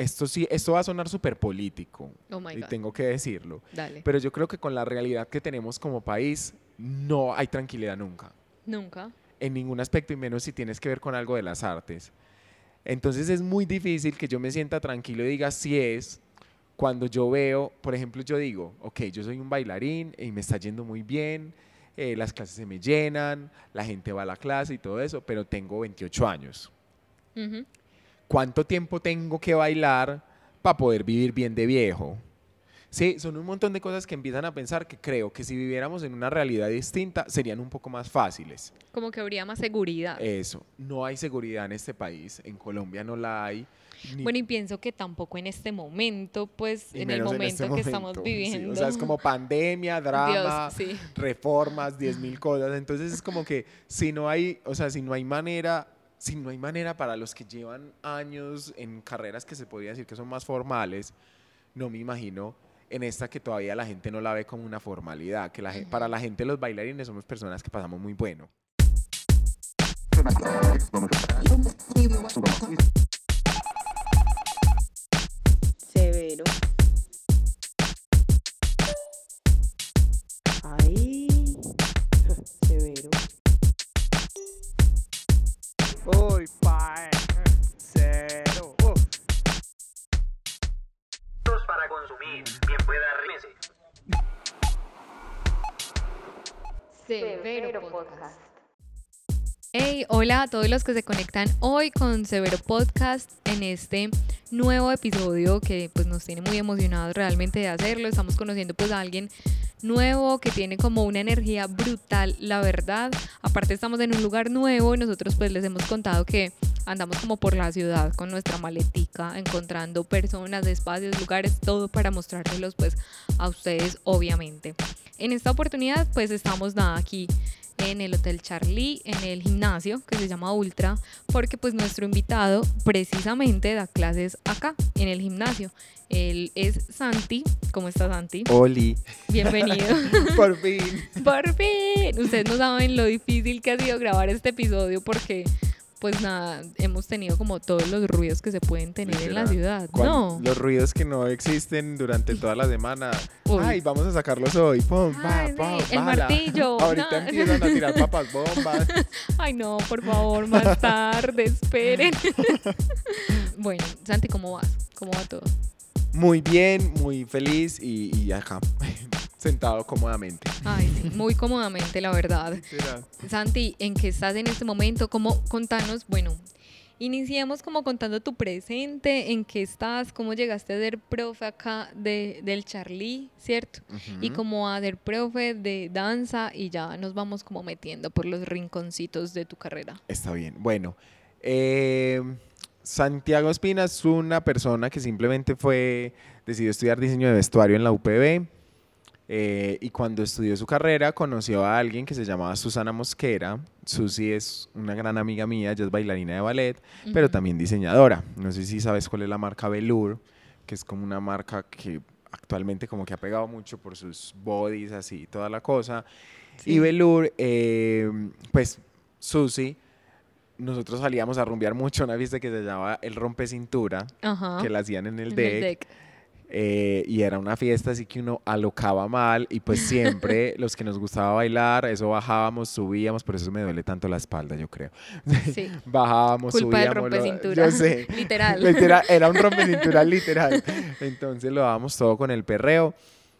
esto sí, esto va a sonar súper político, Oh my y tengo que decirlo, Dale. pero yo creo que con la realidad que tenemos como país, no hay tranquilidad nunca, Nunca. en ningún aspecto, y menos si tienes que ver con algo de las artes. Entonces es muy difícil que yo me sienta tranquilo y diga si es cuando yo veo, por ejemplo, yo digo, ok, yo soy un bailarín y me está yendo muy bien, eh, las clases se me llenan, la gente va a la clase y todo eso, pero tengo 28 años. Ujú. ¿Cuánto tiempo tengo que bailar para poder vivir bien de viejo? Sí, son un montón de cosas que empiezan a pensar que creo que si viviéramos en una realidad distinta serían un poco más fáciles. Como que habría más seguridad. Eso, no hay seguridad en este país, en Colombia no la hay. ni- Bueno, y pienso que tampoco en este momento, pues y en el momento este que estamos momento, sí, viviendo. o sea, es como pandemia, drama, Dios, sí. reformas, 10 mil cosas. Entonces es como que si no hay, o sea, si no hay manera, si no hay manera para los que llevan años en carreras que se podría decir que son más formales, no me imagino en esta que todavía la gente no la ve como una formalidad, que la, para la gente los bailarines somos personas que pasamos muy bueno. Hey, hola a todos los que se conectan hoy con Severo Podcast en este nuevo episodio que pues nos tiene muy emocionados realmente de hacerlo. Estamos conociendo pues a alguien nuevo que tiene como una energía brutal, la verdad. Aparte estamos en un lugar nuevo y nosotros pues les hemos contado que andamos como por la ciudad con nuestra maletica, encontrando personas, espacios, lugares, todo para mostrárselos pues a ustedes obviamente. En esta oportunidad pues estamos nada aquí en el Hotel Charlie, en el gimnasio que se llama Ultra, porque pues nuestro invitado precisamente da clases acá, en el gimnasio. Él es Santi. ¿Cómo está Santi? Oli, Bienvenido. por fin. Por fin. Ustedes no saben lo difícil que ha sido grabar este episodio porque pues nada, hemos tenido como todos los ruidos que se pueden tener en la ciudad. No. Los ruidos que no existen durante toda la semana. Uy. Ay, vamos a sacarlos hoy. Pum, pa, Ay, pa, sí, el martillo, Ahorita no. empiezan a tirar papas bombas. Ay, no, por favor, más tarde, esperen. bueno, Santi, ¿cómo vas? ¿Cómo va todo? Muy bien, muy feliz y, y acá, sentado cómodamente. Ay, sí, muy cómodamente, la verdad. Santi, ¿en qué estás en este momento? ¿Cómo contanos? Bueno, iniciemos como contando tu presente, en qué estás, cómo llegaste a ser profe acá de, del Charlie, ¿cierto? Y como a ser profe de danza y ya nos vamos como metiendo por los rinconcitos de tu carrera. Está bien. Bueno, eh, Santiago Espina es una persona que simplemente fue, decidió estudiar diseño de vestuario en la UPB. Eh, y cuando estudió su carrera conoció a alguien que se llamaba Susana Mosquera. Susi es una gran amiga mía, ella es bailarina de ballet, pero Ujú. también diseñadora. No sé si sabes cuál es la marca Velour, que es como una marca que actualmente como que ha pegado mucho por sus bodies, así, toda la cosa. Sí. Y Velour, eh, pues Susi, nosotros salíamos a rumbear mucho una fiesta que se llamaba El Rompe Cintura, Ajá. que la hacían en el en deck. el deck. Eh, y era una fiesta así que uno alocaba mal y pues siempre los que nos gustaba bailar, eso bajábamos, subíamos, por eso me duele tanto la espalda, yo creo. Sí. Bajábamos, Culpa del subíamos. lo- rompecintura. Yo sé. Literal. Literal, era un rompecintura literal. Entonces lo dábamos todo con el perreo.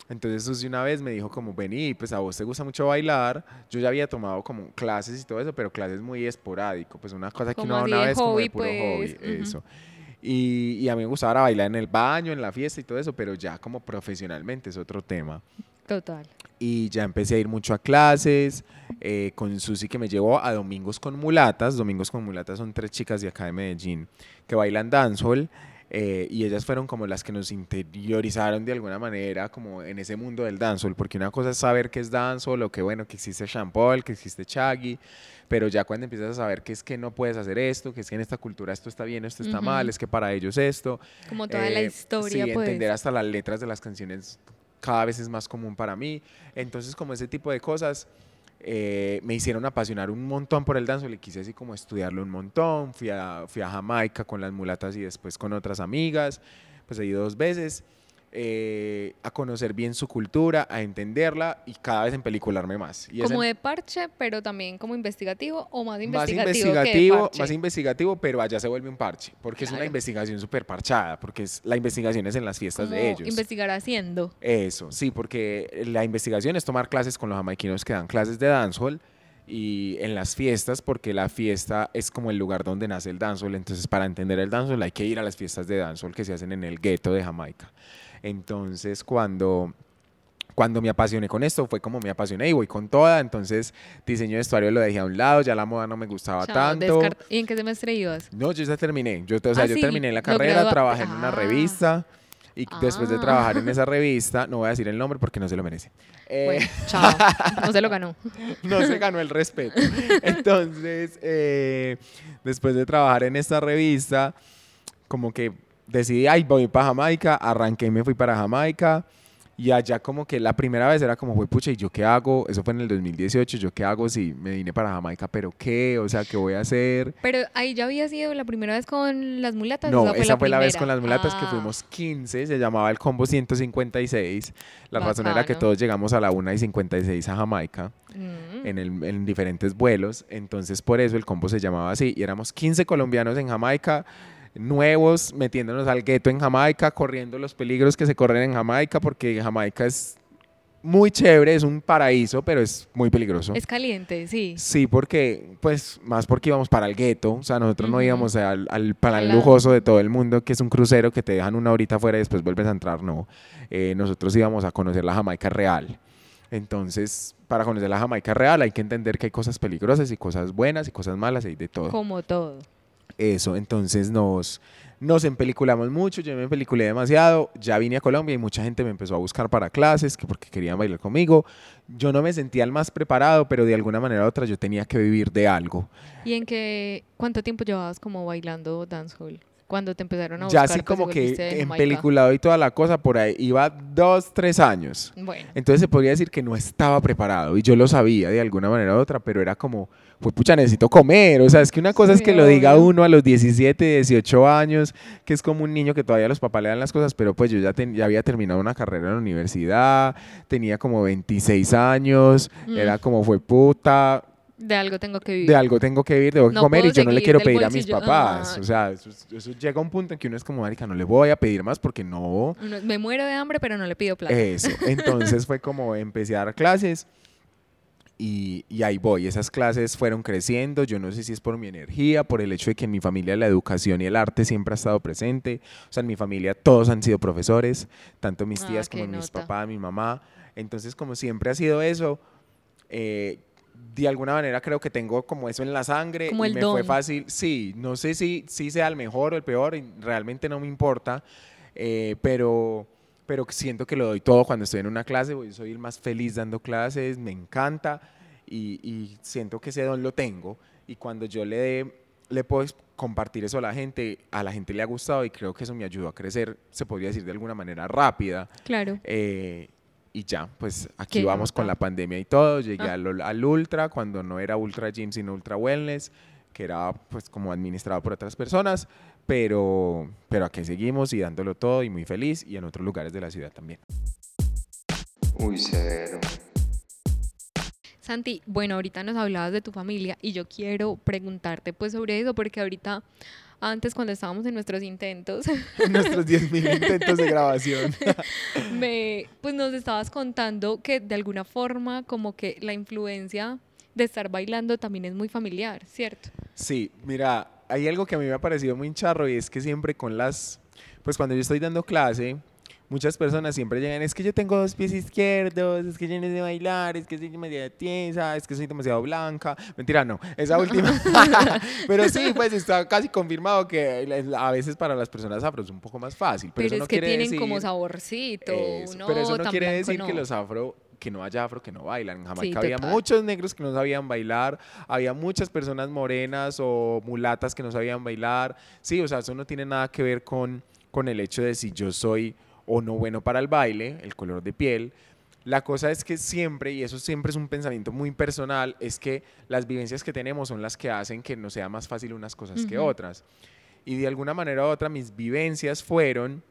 Entonces Susi una vez me dijo como, vení, pues a vos te gusta mucho bailar. Yo ya había tomado como clases y todo eso, pero clases muy esporádico. Pues una cosa que Como uno una vez como hobby, de puro pues, hobby. ujú. Eso. Y, y a mí me gustaba bailar en el baño, en la fiesta y todo eso, pero ya como profesionalmente es otro tema. Total. Y ya empecé a ir mucho a clases eh, con Susi que me llevó a Domingos con Mulatas. Domingos con Mulatas son tres chicas de acá de Medellín que bailan dancehall. Eh, y ellas fueron como las que nos interiorizaron de alguna manera como en ese mundo del dancehall, porque una cosa es saber qué es dancehall o que bueno, que existe Shampoo, que existe Chaggy, pero ya cuando empiezas a saber que es que no puedes hacer esto, que es que en esta cultura esto está bien, esto está Ujú. mal, es que para ellos esto, Como toda la eh, historia, sí, pues. entender hasta las letras de las canciones cada vez es más común para mí. Entonces, como ese tipo de cosas, eh, me hicieron apasionar un montón por el dancehall y quise así como estudiarlo un montón. Fui a, fui a Jamaica con las mulatas y después con otras amigas, pues ido dos veces. Eh, a conocer bien su cultura, a entenderla y cada vez en pelicularme más. Y Como de parche, pero también como investigativo o más más investigativo, investigativo, que de parche. más investigativo, pero allá se vuelve un parche, porque es una investigación súper parchada, porque es, la investigación es en las fiestas de ellos. investigar haciendo. Eso, sí, porque la investigación es tomar clases con los jamaiquinos que dan clases de dancehall y en las fiestas, porque la fiesta es como el lugar donde nace el dancehall, entonces para entender el dancehall hay que ir a las fiestas de dancehall que se hacen en el gueto de Jamaica. Entonces, cuando cuando me apasioné con esto, fue como me apasioné y voy con toda, entonces diseño de vestuario lo dejé a un lado, ya la moda no me gustaba Chao, tanto. ¿Y en qué semestre ibas? No, yo ya terminé. Yo, o sea, Ah, yo sí, terminé la carrera, trabajé en una Ah. revista y después de Ah. trabajar en esa revista, no voy a decir el nombre porque no se lo merece. eh, Bueno, chao. No se lo ganó. no se ganó el respeto. Entonces, eh, después de trabajar en esta revista, como que decidí, ay, voy para Jamaica, arranqué y me fui para Jamaica. Y allá como que la primera vez era como, fue pucha, ¿y yo qué hago? Eso fue en el 2018, ¿yo qué hago si me vine para Jamaica? ¿Pero qué? O sea, ¿qué voy a hacer? Pero ahí ya había sido la primera vez con las mulatas. No, esa fue, la vez primera? con las mulatas que Ah, fuimos 15, se llamaba el combo 156. La razón era que todos llegamos a la 1 y 56 a Jamaica mm. en, el- en diferentes vuelos, entonces por eso el combo se llamaba así. Y éramos 15 colombianos en Jamaica, nuevos, metiéndonos al gueto en Jamaica, corriendo los peligros que se corren en Jamaica, porque Jamaica es muy chévere, es un paraíso, pero es muy peligroso. Es caliente, sí. Sí, porque, pues, más porque íbamos para el gueto, o sea, nosotros no íbamos al, al plan lujoso de todo el mundo, que es un crucero que te dejan una horita afuera y después vuelves a entrar, no. Eh, nosotros íbamos a conocer la Jamaica real. Entonces, para conocer la Jamaica real hay que entender que hay cosas peligrosas y cosas buenas y cosas malas, hay de todo. Como todo. Eso, entonces nos, nos empeliculamos mucho, yo me empeliculé demasiado, ya vine a Colombia y mucha gente me empezó a buscar para clases, que porque querían bailar conmigo. Yo no me sentía el más preparado, pero de alguna manera u otra yo tenía que vivir de algo. ¿Y en qué, cuánto tiempo llevabas como bailando dancehall? Cuando te empezaron a ya buscar, así pues, como que en peliculado y toda la cosa, por ahí iba dos, tres años. Bueno, Entonces se podría decir que no estaba preparado y yo lo sabía de alguna manera u otra, pero era como, pues pucha, necesito comer. O sea, es que una cosa es que lo diga uno a los 17, 18 años, que es como un niño que todavía los papás le dan las cosas, pero pues yo ya, ten- ya había terminado una carrera en la universidad, tenía como 26 años, Mm. era como fue puta. De algo tengo que vivir. De algo tengo que vivir, que No comer y yo no le quiero pedir a mis bolsillo. papás. Ah. O sea, eso, eso llega a un punto en que uno es como, marica, no le voy a pedir más porque no, Uno- me muero de hambre, pero no le pido plata. eso. Entonces fue como empecé a dar clases y, y ahí voy. Esas clases fueron creciendo. Yo no sé si es por mi energía, por el hecho de que en mi familia la educación y el arte siempre ha estado presente. O sea, en mi familia todos han sido profesores, tanto mis Ah, tías qué como mis papás, mi mamá. Entonces, como siempre ha sido eso, eh, de alguna manera creo que tengo como eso en la sangre Como y el me fue fácil. Sí, no sé si, si sea el mejor o el peor, realmente no me importa, eh, pero, pero siento que lo doy todo cuando estoy en una clase, yo soy el más feliz dando clases, me encanta y, y siento que ese don lo tengo y cuando yo le dé, le puedo compartir eso a la gente, a la gente le ha gustado y creo que eso me ayudó a crecer, se podría decir de alguna manera rápida. Claro. Eh, y ya, pues aquí vamos con la pandemia y todo. Llegué Ah. al, al Ultra cuando no era Ultra Gym, sino Ultra Wellness, que era pues como administrado por otras personas, pero, pero aquí seguimos y dándolo todo y muy feliz y en otros lugares de la ciudad también. Uy, severo. Santi, bueno, ahorita nos hablabas de tu familia y yo quiero preguntarte pues sobre eso porque ahorita, antes cuando estábamos en nuestros intentos, Nuestros 10.000 intentos de grabación. me, pues nos estabas contando que de alguna forma como que la influencia de estar bailando también es muy familiar, ¿cierto? Sí, mira, hay algo que a mí me ha parecido muy charro y es que siempre con las, pues cuando yo estoy dando clase, muchas personas siempre llegan, es que yo tengo dos pies izquierdos, es que yo no sé bailar, es que soy demasiado tiesa, es que soy demasiado blanca. Mentira, no, esa última. pero sí, pues está casi confirmado que a veces para las personas afro es un poco más fácil. Pero, Pero, eso es no que quiere tienen decir, como saborcito, no, pero eso no quiere decir que los afro que no haya afro que no bailan. En Jamaica había muchos negros que no sabían bailar, había muchas personas morenas o mulatas que no sabían bailar. Sí, o sea, eso no tiene nada que ver con, con el hecho de si yo soy o no bueno para el baile, el color de piel, La cosa es que siempre, y eso siempre es un pensamiento muy personal, es que las vivencias que tenemos son las que hacen que nos sea más fácil unas cosas que otras. Y de alguna manera u otra mis vivencias fueron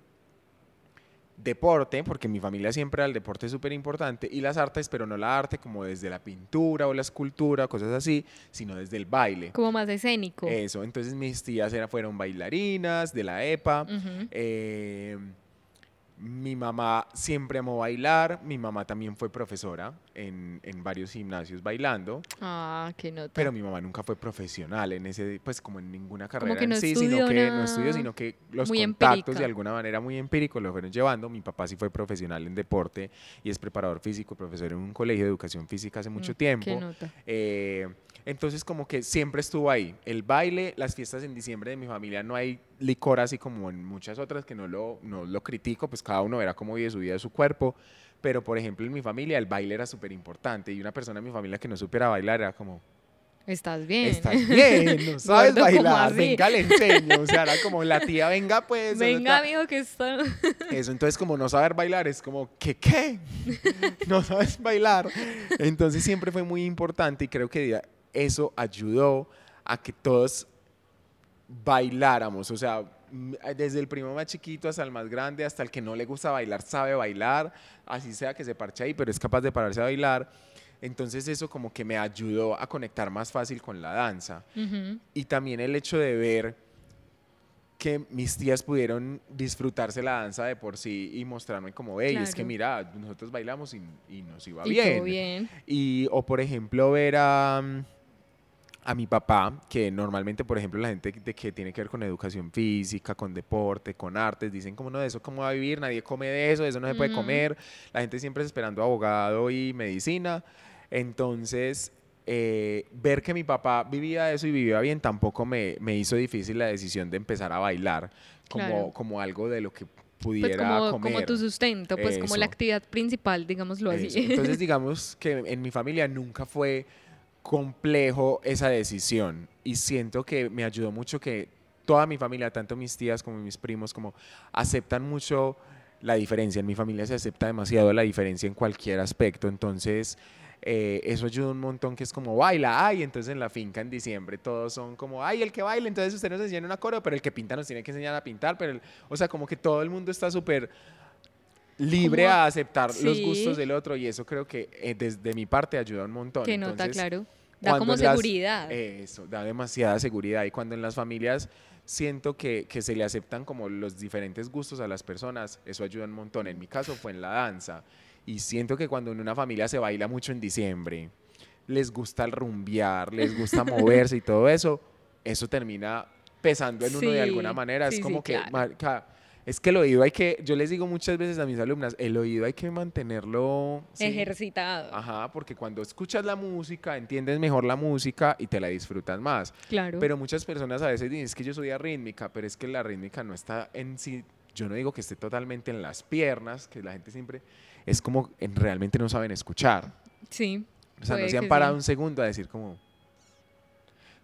deporte, porque mi familia siempre el deporte súper importante, y las artes, pero no la arte como desde la pintura o la escultura, cosas así, sino desde el baile. Como más escénico. Eso, entonces mis tías era, fueron bailarinas de la EPA. Eh, mi mamá siempre amó bailar, mi mamá también fue profesora en, en varios gimnasios bailando, Ah, qué nota. pero mi mamá nunca fue profesional en ese, pues como en ninguna carrera que en no sí, estudió sino que no estudió, sino que los contactos empírica. de alguna manera muy empíricos lo fueron llevando. Mi papá sí fue profesional en deporte y es preparador físico, profesor en un colegio de educación física hace mucho Mm, tiempo. Qué nota. Eh, entonces como que siempre estuvo ahí. El baile, las fiestas en diciembre de mi familia no hay licor así como en muchas otras que no lo, no lo critico, pues cada uno verá cómo vive su vida, su cuerpo. Pero por ejemplo en mi familia el baile era súper importante y una persona en mi familia que no supiera bailar era como, Estás bien. estás bien, no sabes Gordo, ¿cómo bailar, venga le enseño. O sea, era como la tía, venga pues. Venga, mijo, que está. eso, entonces como no saber bailar es como, ¿qué qué? no sabes bailar. Entonces siempre fue muy importante y creo que eso ayudó a que todos bailáramos. O sea, desde el primo más chiquito hasta el más grande, hasta el que no le gusta bailar, sabe bailar, así sea que se parche ahí, pero es capaz de pararse a bailar. Entonces eso como que me ayudó a conectar más fácil con la danza y también el hecho de ver que mis tías pudieron disfrutarse la danza de por sí y mostrarme como, hey, es que mira, nosotros bailamos y, y nos iba Y bien. bien. Y, o por ejemplo, ver a, mm, a mi papá, que normalmente, por ejemplo, la gente de que tiene que ver con educación física, con deporte, con artes, dicen como no, de eso cómo va a vivir, nadie come de eso, eso no se puede comer, la gente siempre esperando abogado y medicina. Entonces, eh, ver que mi papá vivía eso y vivía bien tampoco me, me hizo difícil la decisión de empezar a bailar como, Claro. como algo de lo que Pues pudiera como, comer. como tu sustento, pues como la actividad principal, digámoslo así. Entonces, digamos que en mi familia nunca fue complejo esa decisión y siento que me ayudó mucho que toda mi familia, tanto mis tías como mis primos, como aceptan mucho la diferencia. En mi familia se acepta demasiado la diferencia en cualquier aspecto, entonces eh, eso ayuda un montón que es como baila, ay, entonces en la finca en diciembre todos son como, ay, el que baila, entonces usted nos enseña una coro, pero el que pinta nos tiene que enseñar a pintar, pero, o sea, como que todo el mundo está súper libre Como- a aceptar los sí. gustos del otro y eso creo que eh, desde mi parte ayuda un montón. que nota, Entonces, claro. Da como en las- seguridad. Eso, da demasiada seguridad y cuando en las familias siento que, que se le aceptan como los diferentes gustos a las personas, eso ayuda un montón. En mi caso fue en la danza y siento que cuando en una familia se baila mucho en diciembre, les gusta el rumbear, les gusta moverse y todo eso, eso termina pesando en uno de alguna Sí, manera. sí, es como sí, que, claro. marica, es que el oído hay que, yo les digo muchas veces a mis alumnas, el oído hay que mantenerlo sí, Ejercitado. Ajá, porque cuando escuchas la música, entiendes mejor la música y te la disfrutas más. Claro. Pero muchas personas a veces dicen, es que yo soy arrítmica, pero es que la rítmica no está en sí, yo no digo que esté totalmente en las piernas, que la gente siempre es como en, realmente no saben escuchar. sí. O sea, no se han parado sí. un segundo a decir como...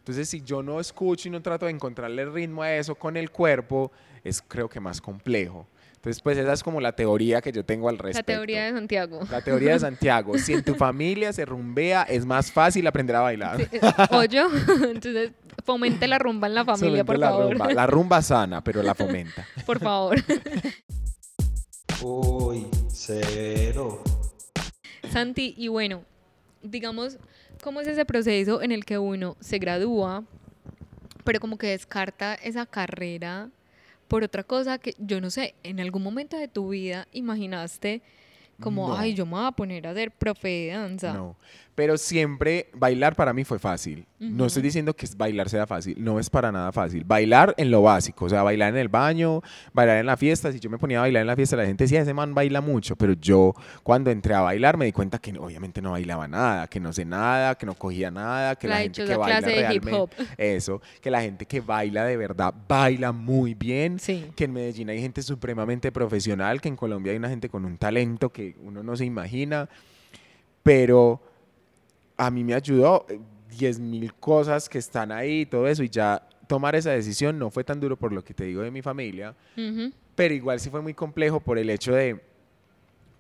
Entonces, si yo no escucho y no trato de encontrarle el ritmo a eso con el cuerpo, es creo que más complejo. Entonces, pues esa es como la teoría que yo tengo al La respecto. teoría de Santiago. La teoría de Santiago. Si en tu familia se rumbea, es más fácil aprender a bailar. Sí, eh, ¿O yo? Entonces, fomente la rumba en la familia, Solamente por la favor. Rumba. La rumba sana, pero la fomenta. Por favor. Uy, cero. Santi, y bueno, digamos, ¿cómo es ese proceso en el que uno se gradúa, pero como que descarta esa carrera por otra cosa que, yo no sé, en algún momento de tu vida imaginaste como, No. ay, yo me voy a poner a ser profe de danza? No. Pero siempre bailar para mí fue fácil. No Ujú. estoy diciendo que bailar sea fácil, no es para nada fácil. Bailar en lo básico, o sea, bailar en el baño, bailar en la fiesta. Si yo me ponía a bailar en la fiesta, la gente decía, ese man baila mucho, pero yo cuando entré a bailar me di cuenta que obviamente no bailaba nada, que no sé nada, que no cogía nada, que la, La gente que baila clase de hip realmente, hop. eso, que la gente que baila de verdad baila muy bien, Sí. que en Medellín hay gente supremamente profesional, que en Colombia hay una gente con un talento que uno no se imagina, pero a mí me ayudó eh, 10 mil cosas que están ahí y todo eso, y ya tomar esa decisión no fue tan duro por lo que te digo de mi familia, Ujú. pero igual sí fue muy complejo por el hecho de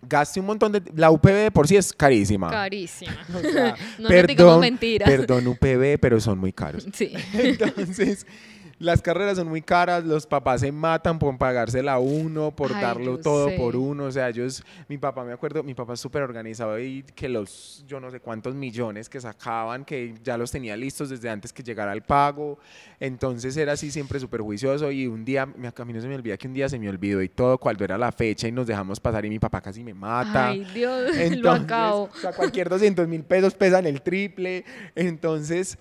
gaste un montón de... La UPB de por sí es carísima. Carísima. O sea, no nos digamos mentiras. Perdón UPB, pero son muy caros. Sí. Entonces, las carreras son muy caras, los papás se matan por pagársela a uno, por Ay, darlo todo sé. por uno. O sea, ellos, mi papá, me acuerdo, mi papá es súper organizado y que los, yo no sé cuántos millones que sacaban, que ya los tenía listos desde antes que llegara el pago. Entonces era así siempre súper juicioso y un día, me- a mí no se me olvida que un día se me olvidó y todo cuando era la fecha y nos dejamos pasar y mi papá casi me mata. Ay, Dios, lo Entonces, acabo. O sea, cualquier 200 mil pesos pesan el triple. Entonces,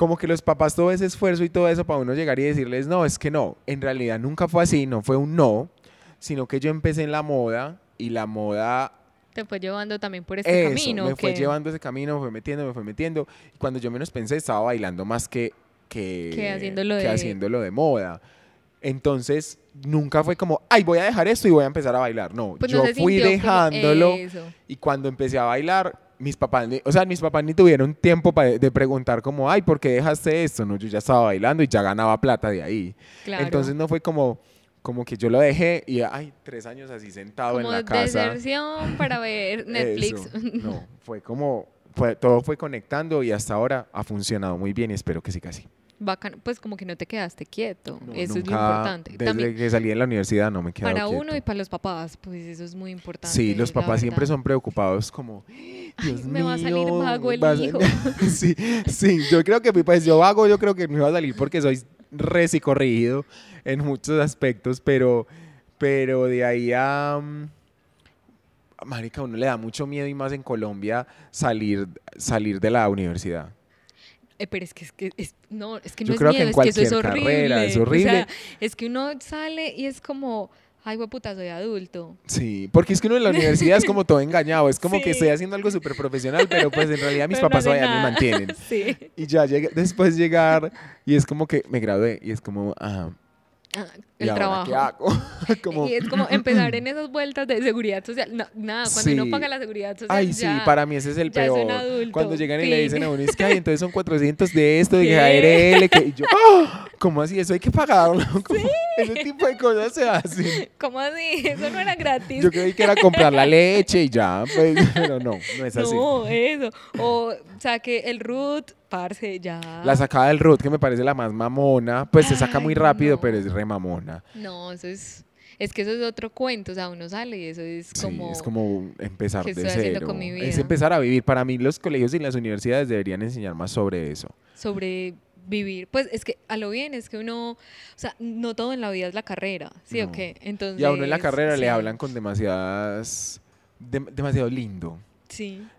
como que los papás todo ese esfuerzo y todo eso para uno llegar y decirles, no, es que no, en realidad nunca fue así, no fue un no, sino que yo empecé en la moda y la moda Te fue llevando también por este eso, camino. me fue que- llevando ese camino, me fue metiendo, me fue metiendo. Y cuando yo menos pensé, estaba bailando más que, que, Que haciéndolo que de- haciéndolo de moda. Entonces, nunca fue como, ay, voy a dejar esto y voy a empezar a bailar. No, Pues no yo se fui dejándolo. Y cuando empecé a bailar, mis papás, ni- o sea, mis papás ni tuvieron tiempo de preguntar como, ay, ¿por qué dejaste esto? No, yo ya estaba bailando y ya ganaba plata de ahí. Claro. Entonces no fue como, como que yo lo dejé y, ay, tres años así sentado como en la casa. deserción para ver Netflix. Eso, no, fue como, fue, todo fue conectando y hasta ahora ha funcionado muy bien y espero que siga así. Bacano, pues como que no te quedaste quieto. No, eso es lo importante. Desde También que salí de la universidad no me quedado para quieto. uno y para los papás, pues eso es muy importante. Sí, los papás siempre son preocupados como, Dios me va a salir vago el vas a-". hijo. sí, sí, yo creo que pues yo vago, yo creo que me va a salir porque soy corrigido en muchos aspectos, pero, pero de ahí a... mm, Marica, a uno le da mucho miedo y más en Colombia salir, salir de la universidad. Eh, pero es que, es que es, no, es que Yo no creo es que miedo, en es que eso es horrible. carrera es O horrible. sea, es que uno sale y es como, ay, puta, soy adulto. Sí, porque es que uno en la universidad es como todo engañado, es como que Sí. estoy haciendo algo súper profesional, pero pues en realidad mis Pero no papás hace todavía me mantienen. Sí. Y ya llegué, después llegar y es como que me gradué y es como, ah, Ah, ¿y el trabajo. qué hago? como, Y es como empezar en esas vueltas de seguridad social. No, nada, cuando Sí. uno paga la seguridad social. ay, sí, ya- para mí ese es el es peor. adulto, Cuando llegan y le dicen a uno, es que ay, entonces son 400 de esto, de. ARL, que y yo, ¡ah! ¿cómo así? Eso hay que pagarlo. Ese tipo de cosas se hacen. ¿Cómo así? Eso no era gratis. Yo creí que era comprar la leche y ya, pues, pero no, no es así. No, eso. O saque el root, parce, ya. La sacada del root, que me parece la más mamona, pues se saca muy rápido, no. pero es re mamona. No, eso es. Es que eso es otro cuento. O sea, uno sale y eso es como. sí, es como empezar ¿qué de cero. con mi Es empezar a vivir. Para mí los colegios y las universidades deberían enseñar más sobre eso. sobre vivir. Pues es que a lo bien es que uno. O sea, no todo en la vida es la carrera. ¿Sí o qué? Entonces. Y a uno en la carrera sí, le hablan con demasiadas... dem- demasiado lindo.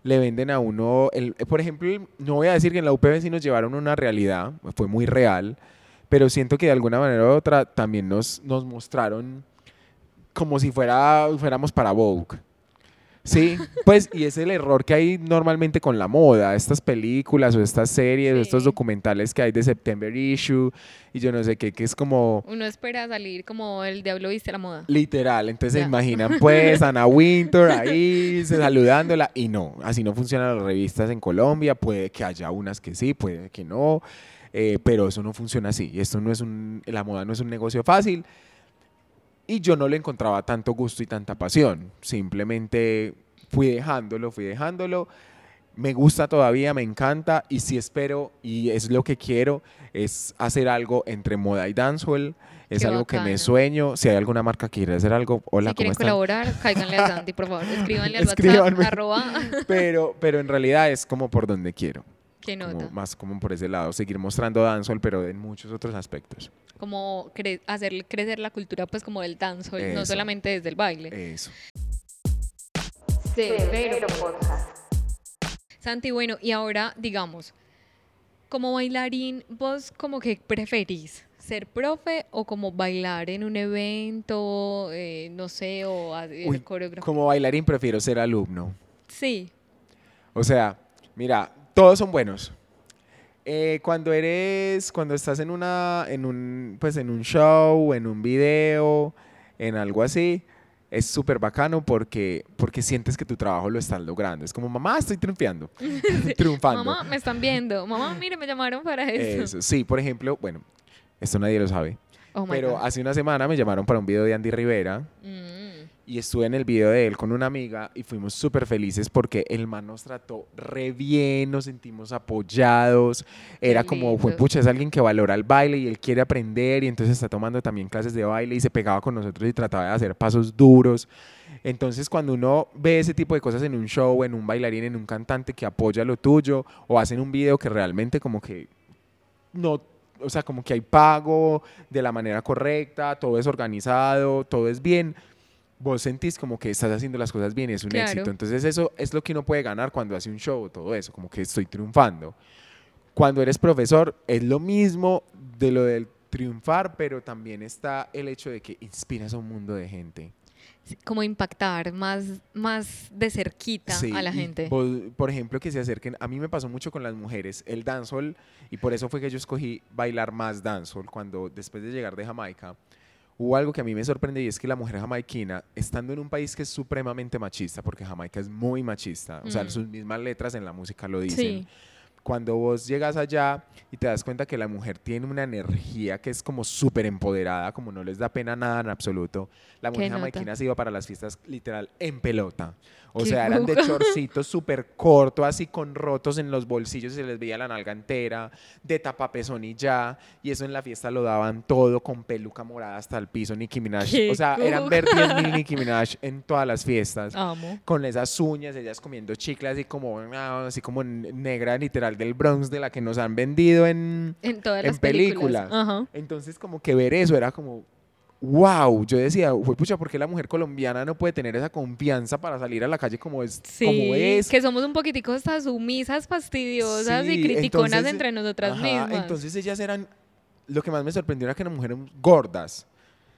Le venden a uno, el, eh, por ejemplo, no voy a decir que en la UPB sí nos llevaron una realidad, fue muy real, pero siento que de alguna manera u otra también nos, nos mostraron como si fuera, fuéramos para Vogue. Sí, pues, y es el error que hay normalmente con la moda, estas películas o estas series o estos documentales que hay de September Issue y yo no sé qué, que es como Uno espera salir como el diablo viste la moda. literal. Entonces se imaginan pues Ana Winter ahí saludándola y no, así no funcionan las revistas en Colombia, puede que haya unas que sí, puede que no, eh, pero eso no funciona así. Esto no es un, la moda no es un negocio fácil. Y yo no le encontraba tanto gusto y tanta pasión. Simplemente fui dejándolo, fui dejándolo. Me gusta todavía, me encanta y sí espero y es lo que quiero, es hacer algo entre moda y dancehall. Es Qué algo que me sueño. Si hay alguna marca que quiere hacer algo, hola, si ¿cómo quieren están? colaborar, cáiganle a Santi, por favor. Escríbanle al. WhatsApp, arroba. Pero, pero en realidad es como por donde quiero. ¿Qué como nota? más como por ese lado. Seguir mostrando dancehall, pero en muchos otros aspectos. Como cre- hacer crecer la cultura, pues como del dancehall, no solamente desde el baile. Eso. Severo Podcast. Santi, bueno, y ahora, digamos, como bailarín, ¿vos como que preferís? ¿Ser profe o como bailar en un evento, eh, no sé, o hacer Uy, coreografía? Como bailarín prefiero ser alumno. Sí, O sea, mira, todos son buenos. Eh, cuando eres, cuando estás en una, en un, pues en un show, en un video, en algo así, es súper bacano porque, porque sientes que tu trabajo lo estás logrando. Es como, mamá, estoy triunfando, triunfando. mamá, me están viendo. Mamá, mire, me llamaron para eso. Eso, sí, por ejemplo, bueno, esto nadie lo sabe, Oh pero hace una semana me llamaron para un video de Andy Rivera Mm. Y estuve en el video de él con una amiga y fuimos súper felices porque el man nos trató re bien, nos sentimos apoyados, era como, fue pucha, es alguien que valora el baile y él quiere aprender y entonces está tomando también clases de baile y se pegaba con nosotros y trataba de hacer pasos duros. Entonces, cuando uno ve ese tipo de cosas en un show, en un bailarín, en un cantante que apoya lo tuyo, o hacen un video que realmente como que no, o sea, como que hay pago de la manera correcta, todo es organizado, todo es bien, vos sentís como que estás haciendo las cosas bien y es un Claro. éxito. Entonces, eso es lo que uno puede ganar cuando hace un show, todo eso, como que estoy triunfando. Cuando eres profesor, es lo mismo de lo del triunfar, pero también está el hecho de que inspiras a un mundo de gente. Como impactar más, más de cerquita Sí, a la gente. vos, por ejemplo, que se acerquen. A mí me pasó mucho con las mujeres el dancehall y por eso fue que yo escogí bailar más dancehall cuando después de llegar de Jamaica. Hubo algo que a mí me sorprende y es que la mujer jamaiquina, estando en un país que es supremamente machista, porque Jamaica es muy machista, o sea, Mm. sus mismas letras en la música lo dicen, Sí, cuando vos llegas allá y te das cuenta que la mujer tiene una energía que es como súper empoderada, como no les da pena nada en absoluto, la ¿Qué mujer jamaiquina se iba para las fiestas literal en pelota. O sea, eran de chorcitos súper cortos, así con rotos en los bolsillos, y se les veía la nalga entera, de tapapezón y ya. Y eso en la fiesta lo daban todo con peluca morada hasta el piso, Nicki Minaj. Qué O sea, eran ver 10.000 Nicki Minaj en todas las fiestas amo. con esas uñas, ellas comiendo chicles así como, así como negra literal del Bronx de la que nos han vendido en, En todas en las películas. películas. Ajá. Entonces como que ver eso era como, wow, yo decía, fue pucha, ¿por qué la mujer colombiana no puede tener esa confianza para salir a la calle como es? Sí, como es? que somos un poquitico hasta sumisas, fastidiosas y Sí, criticonas entonces, entre nosotras Ajá, mismas. Entonces ellas eran, lo que más me sorprendió era que eran mujeres gordas,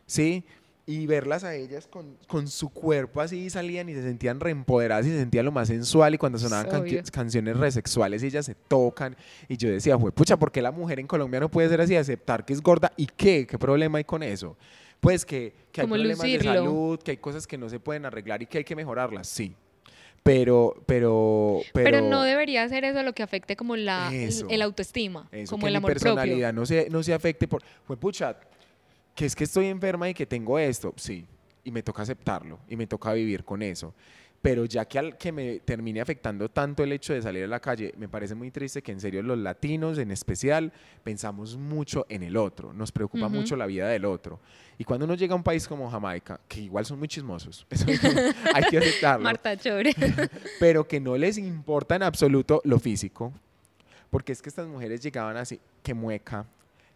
¿sí? Y verlas a ellas con, con su cuerpo así salían y se sentían reempoderadas y se sentían lo más sensual y cuando sonaban canciones resexuales ellas se tocan y yo decía, fue pucha, ¿por qué la mujer en Colombia no puede ser así, aceptar que es gorda y qué? ¿Qué problema hay con eso? Pues que, que hay problemas de salud, que hay cosas que no se pueden arreglar y que hay que mejorarlas, sí. Pero, pero, pero, pero, no debería ser eso lo que afecte como la Eso. el autoestima, eso, como que el mi amor propio. personalidad no se, no se afecte por, fue pucha, que es que estoy enferma y que tengo esto, sí, y me toca aceptarlo y me toca vivir con eso. Pero ya que al que me termine afectando tanto el hecho de salir a la calle, me parece muy triste que en serio los latinos en especial pensamos mucho en el otro, nos preocupa mucho la vida del otro. Y cuando uno llega a un país como Jamaica, que igual son muy chismosos, eso hay que aceptarlo, Marta Chore. pero que no les importa en absoluto lo físico, porque es que estas mujeres llegaban así, que mueca,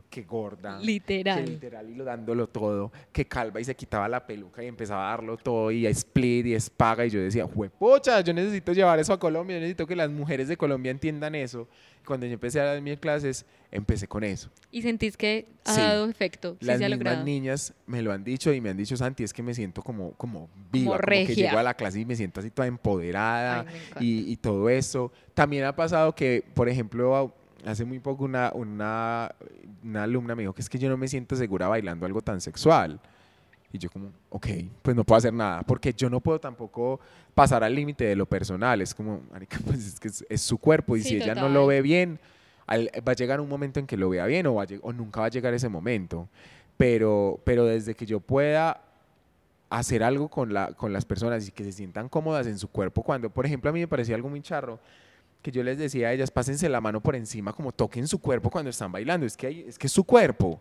que gorda, que Literal. literal y lo dándolo todo, que calva y se quitaba la peluca y empezaba a darlo todo y a split y espaga y yo decía, juepucha, yo necesito llevar eso a Colombia, yo necesito que las mujeres de Colombia entiendan eso. Cuando yo empecé a dar mis clases, empecé con eso. Y sentís que ha Sí. dado efecto, sí Las se ha mismas logrado. niñas me lo han dicho y me han dicho, Santi, es que me siento como, como viva, como, que regia. llego a la clase y me siento así toda empoderada Ay, y, y todo eso. También ha pasado que, por ejemplo, hace muy poco una, una, una alumna me dijo que es que yo no me siento segura bailando algo tan sexual. Y yo como, ok, pues no puedo hacer nada, porque yo no puedo tampoco pasar al límite de lo personal. Es como, marica, pues es que es, es su cuerpo y Sí, si ella no total. lo ve bien, al- va a llegar un momento en que lo vea bien o, va a o nunca va a llegar ese momento. Pero, pero desde que yo pueda hacer algo con, la, con las personas y que se sientan cómodas en su cuerpo, cuando, por ejemplo, a mí me parecía algo muy charro, que yo les decía a ellas, pásense la mano por encima, como toquen su cuerpo cuando están bailando, es que, hay- es que es su cuerpo.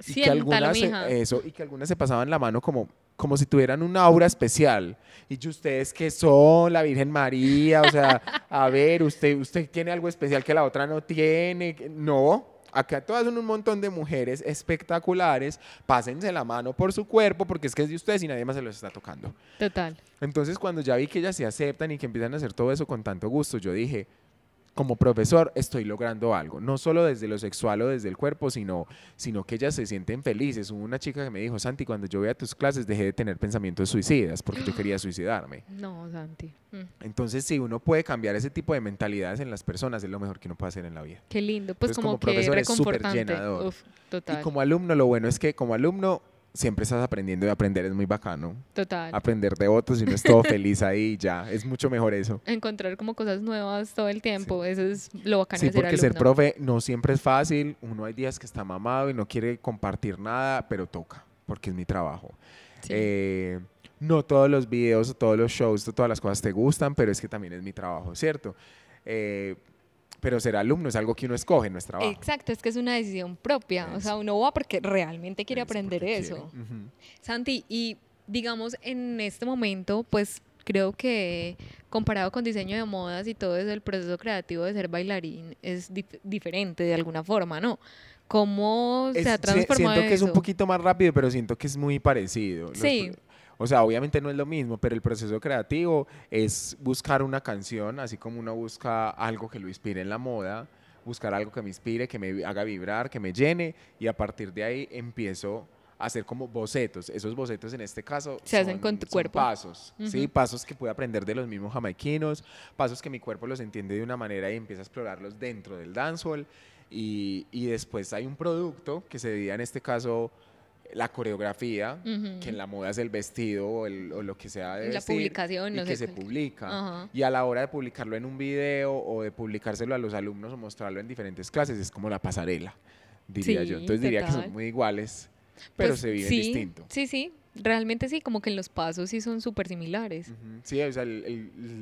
Y que Siéntalo, algunas se- eso y que algunas se pasaban la mano como como si tuvieran una aura especial. Y que ustedes que son la Virgen María o sea a ver usted usted tiene algo especial que la otra no tiene no acá todas son un montón de mujeres espectaculares pásense la mano por su cuerpo porque es que es de ustedes y nadie más se los está tocando Total. entonces, cuando ya vi que ellas se aceptan y que empiezan a hacer todo eso con tanto gusto, yo dije, como profesor, estoy logrando algo. No solo desde lo sexual o desde el cuerpo, sino, sino que ellas se sienten felices. Hubo una chica que me dijo, Santi, cuando yo veía tus clases, dejé de tener pensamientos suicidas porque yo quería suicidarme. No, Santi. Mm, Entonces, si uno puede cambiar ese tipo de mentalidades en las personas, es lo mejor que uno puede hacer en la vida. Qué lindo. Pues Entonces, como, como que profesor es súper llenador. Uf, total. Y como alumno, lo bueno es que como alumno siempre estás aprendiendo y aprender es muy bacano. total. Aprender de otros y uno es todo feliz ahí ya. Es mucho mejor eso. Encontrar como cosas nuevas todo el tiempo. Eso es lo bacano Sí, de ser porque ser profe no siempre es fácil. Uno hay días que está mamado y no quiere compartir nada, pero toca, porque es mi trabajo. Sí. Eh, no todos los videos, todos los shows, todas las cosas te gustan, pero es que también es mi trabajo, ¿cierto? Eh, pero ser alumno es algo que uno escoge, no es trabajo. Exacto, es que es una decisión propia. O sea, uno va porque realmente quiere Es aprender quiere. eso. Santi, y digamos en este momento, pues creo que comparado con diseño de modas y todo eso, el proceso creativo de ser bailarín es dif- diferente de alguna forma, ¿no? ¿Cómo Es- se ha transformado Siento que es un poquito más rápido, pero siento que es muy parecido. Sí. O sea, obviamente no es lo mismo, pero el proceso creativo es buscar una canción, así como uno busca algo que lo inspire en la moda, buscar algo que me inspire, que me haga vibrar, que me llene, y a partir de ahí empiezo a hacer como bocetos. Esos bocetos en este caso Se hacen con tu son cuerpo. pasos, ¿sí? Pasos que puedo aprender de los mismos jamaiquinos, pasos que mi cuerpo los entiende de una manera y empieza a explorarlos dentro del dancehall. Y, y después hay un producto que se diría en este caso la coreografía, que en la moda es el vestido o, el- o lo que sea de La vestir, publicación, y que se publica. Y a la hora de publicarlo en un video o de publicárselo a los alumnos o mostrarlo en diferentes clases, es como la pasarela, diría yo. Entonces diría que son muy iguales, pero Pues se viven sí, distinto. Sí, sí, realmente sí, como que en los pasos sí son súper similares. Sí, o sea, el-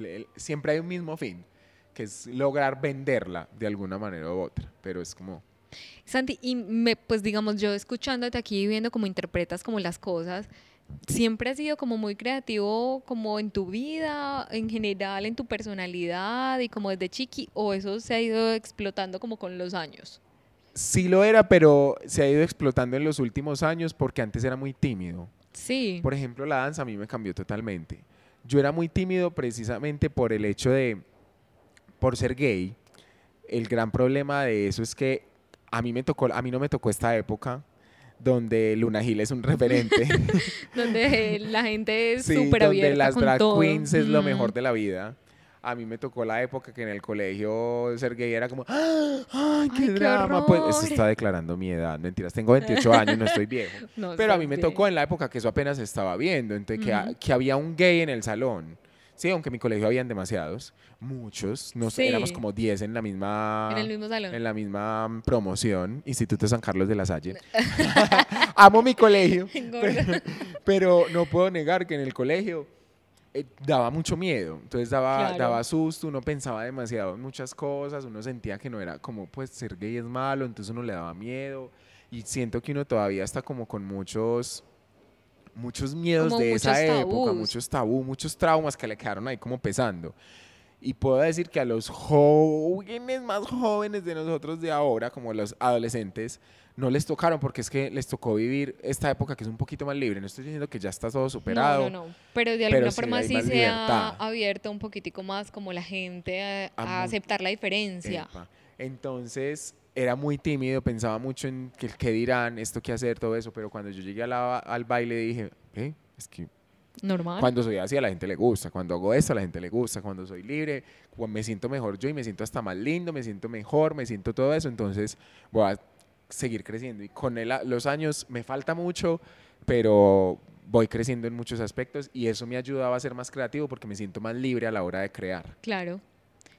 el- siempre hay un mismo fin, que es lograr venderla de alguna manera u otra, pero es como... Santi, y me, pues digamos, yo escuchándote aquí viendo cómo interpretas como las cosas, ¿siempre has sido como muy creativo como en tu vida, en general, en tu personalidad y como desde chiqui, o eso se ha ido explotando como con los años? Sí lo era, pero se ha ido explotando en los últimos años porque antes era muy tímido. Sí. Por ejemplo, la danza a mí me cambió totalmente. Yo era muy tímido precisamente por el hecho de, por ser gay, el gran problema de eso es que a mí me tocó, a mí no me tocó esta época donde Luna Gil es un referente. donde la gente es Sí, súper donde abierta las con drag todo. queens es lo Ujú. mejor de la vida. A mí me tocó la época que en el colegio ser gay era como, ¡Ah! ¡ay, qué drama! Pues eso horror. está declarando mi edad. Mentiras, tengo 28 años, no estoy viejo. No, Pero a mí me tocó en la época que eso apenas estaba viendo, entonces que, ha- Ujú. que había un gay en el salón. Sí, aunque en mi colegio habían demasiados, muchos, no sé, éramos como 10 en la misma En el mismo salón. en la misma promoción, Instituto San Carlos de la Salle. Amo mi colegio, pero, pero no puedo negar que en el colegio eh, daba mucho miedo, entonces daba, Claro. daba susto, uno pensaba demasiado en muchas cosas, uno sentía que no era como pues ser gay es malo, entonces uno le daba miedo y siento que uno todavía está como con muchos muchos miedos Como de esa época, muchos tabú, muchos traumas que le quedaron ahí como pesando. Y puedo decir que a los jóvenes más jóvenes de nosotros de ahora, como los adolescentes, no les tocaron porque es que les tocó vivir esta época que es un poquito más libre. No estoy diciendo que ya está todo superado. No, no, no. Pero de pero alguna sí forma sí se ha abierto un poquitico más como la gente a, A a mu- aceptar la diferencia. Epa. Entonces era muy tímido, pensaba mucho en qué dirán, esto qué hacer, todo eso, pero cuando yo llegué a la- al baile dije, "Eh, es que Normal. cuando soy así a la gente le gusta, cuando hago esto a la gente le gusta, cuando soy libre, cuando me siento mejor yo y me siento hasta más lindo, me siento mejor, me siento todo eso, entonces voy a seguir creciendo y con a- los años me falta mucho, pero voy creciendo en muchos aspectos y eso me ayudaba a ser más creativo porque me siento más libre a la hora de crear. Claro.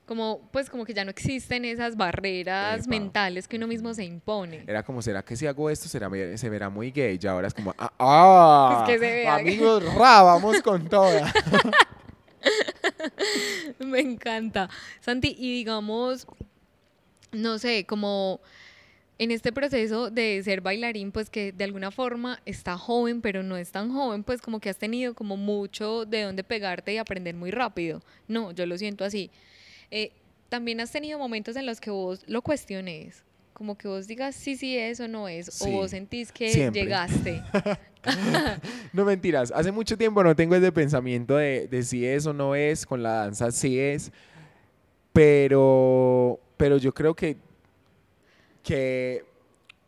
Como, pues como que ya no existen esas barreras Epa. mentales que uno mismo se impone. Era como, ¿será que si hago esto será, se verá muy gay? Y ahora es como, ah, ah Pues que se vea gay. amigos, ra, vamos con toda. Me encanta. Santi, y digamos, no sé, como en este proceso de ser bailarín, pues que de alguna forma está joven, pero no es tan joven, pues como que has tenido como mucho de dónde pegarte y aprender muy rápido. No, yo lo siento así. Eh, también has tenido momentos en los que vos lo cuestiones, como que vos digas sí, sí es o no es, o Sí, vos sentís que siempre. llegaste. No mentiras, hace mucho tiempo no tengo ese pensamiento de, de si es o no es, con la danza sí es, pero, pero yo creo que, que,